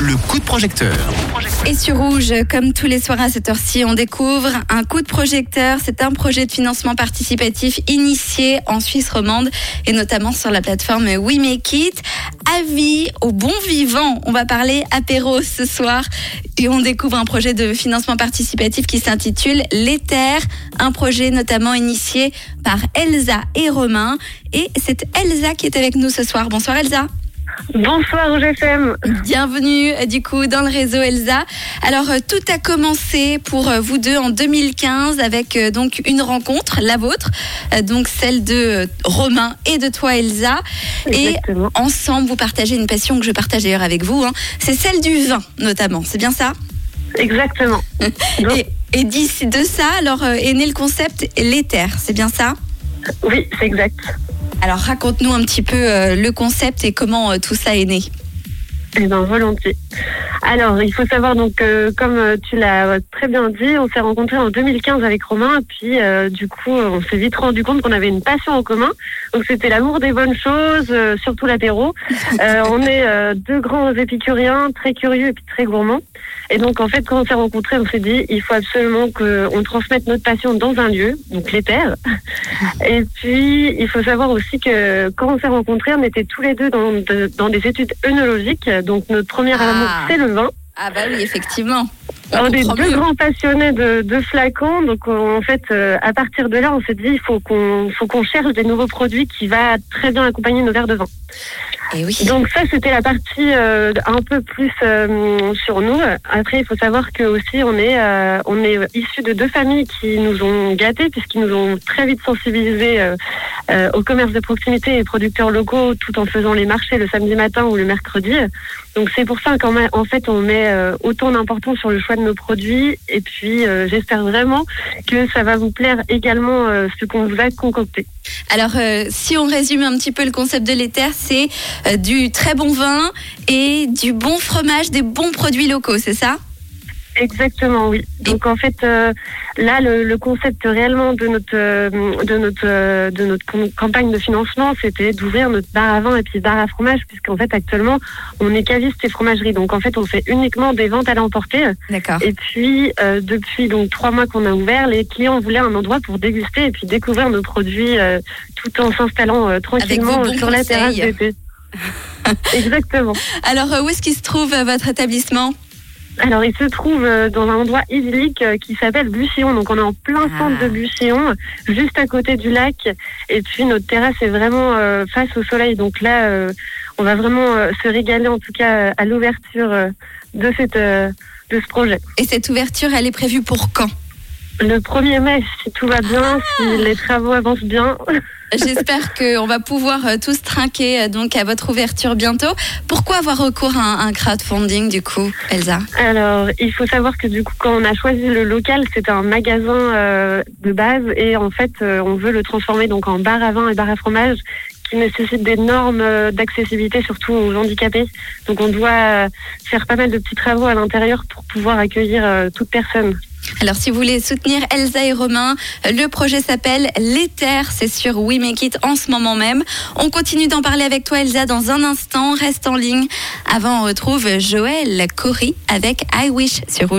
le coup de projecteur. Et sur Rouge, comme tous les soirs à cette heure-ci, on découvre un coup de projecteur. C'est un projet de financement participatif initié en Suisse romande et notamment sur la plateforme We Make It. Avis au bon vivant. On va parler apéro ce soir et on découvre un projet de financement participatif qui s'intitule L'Éther, un projet notamment initié par Elsa et Romain. Et c'est Elsa qui est avec nous ce soir. Bonsoir Elsa. Bonsoir GFM. Bienvenue euh, du coup dans le réseau Elsa. Alors euh, tout a commencé pour euh, vous deux en 2015 avec donc une rencontre, la vôtre, donc celle de Romain et de toi Elsa. Exactement. Et ensemble vous partagez une passion que je partage d'ailleurs avec vous. hein. C'est celle du vin notamment. C'est bien ça? Exactement. Et d'ici de ça, alors est né le concept l'éther. C'est bien ça? Oui, c'est exact. Alors raconte-nous un petit peu euh, le concept et comment euh, tout ça est né. Eh bien, volontiers. Alors, il faut savoir, donc, euh, comme tu l'as très bien dit, on s'est rencontrés en 2015 avec Romain, puis, du coup, on s'est vite rendu compte qu'on avait une passion en commun. Donc, c'était l'amour des bonnes choses, euh, surtout l'apéro. Euh, on est euh, deux grands épicuriens, très curieux et puis très gourmands. Et donc, en fait, quand on s'est rencontrés, on s'est dit, il faut absolument qu'on transmette notre passion dans un lieu, donc les terres. Et puis, il faut savoir aussi que quand on s'est rencontrés, on était tous les deux dans, de- dans des études œnologiques. Donc, notre premier Ah. amour, c'est le vin. Ah bah oui, effectivement. On On est deux mieux. grands passionnés de, de flacons, donc on- en fait, euh, à partir de là, on s'est dit il faut qu'on faut qu'on cherche des nouveaux produits qui va très bien accompagner nos verres de vin. Et oui. Donc ça, c'était la partie euh, un peu plus euh, sur nous. Après, il faut savoir que aussi on est euh, on est issus de deux familles qui nous ont gâtés puisqu'ils nous ont très vite sensibilisés au commerce de proximité et producteurs locaux, tout en faisant les marchés le samedi matin ou le mercredi. Donc c'est pour ça qu'en en fait on met autant d'importance sur le choix de nos produits et puis j'espère vraiment que ça va vous plaire également ce qu'on vous a concocté. Alors, si on résume un petit peu le concept de l'éther, c'est euh, du très bon vin et du bon fromage, des bons produits locaux, c'est ça? Exactement, oui. Donc en fait, euh, là, le, le concept réellement de notre euh, de notre euh, de notre campagne de financement, c'était d'ouvrir notre bar à vin et puis bar à fromage, puisqu'en fait actuellement, on est caviste et fromagerie. Donc en fait, on fait uniquement des ventes à l'emporter. D'accord. Et puis euh, depuis donc trois mois qu'on a ouvert, les clients voulaient un endroit pour déguster et puis découvrir nos produits euh, tout en s'installant euh, tranquillement sur la terrasse d'été. Exactement. Alors, où est-ce qu'il se trouve votre établissement? Alors, il se trouve euh, dans un endroit idyllique euh, qui s'appelle Bussillon. Donc, on est en plein Ah. centre de Bussillon, juste à côté du lac. Et puis, notre terrasse est vraiment euh, face au soleil. Donc là, euh, on va vraiment euh, se régaler, en tout cas, à l'ouverture de cette de ce projet. Et cette ouverture, elle est prévue pour quand? Le 1er mai, si tout va bien, si les travaux avancent bien. J'espère qu'on va pouvoir euh, tous trinquer euh, donc à votre ouverture bientôt. Pourquoi avoir recours à un, un crowdfunding du coup, Elsa? Alors, il faut savoir que du coup, quand on a choisi le local, c'était un magasin euh, de base et en fait, on veut le transformer donc en bar à vin et bar à fromage qui nécessite des normes euh, d'accessibilité, surtout aux handicapés. Donc, on doit euh, faire pas mal de petits travaux à l'intérieur pour pouvoir accueillir euh, toute personne. Alors, si vous voulez soutenir Elsa et Romain, le projet s'appelle L'Éther. C'est sur We Make It en ce moment même. On continue d'en parler avec toi, Elsa, dans un instant. Reste en ligne. Avant, on retrouve Joël Cory avec I Wish sur.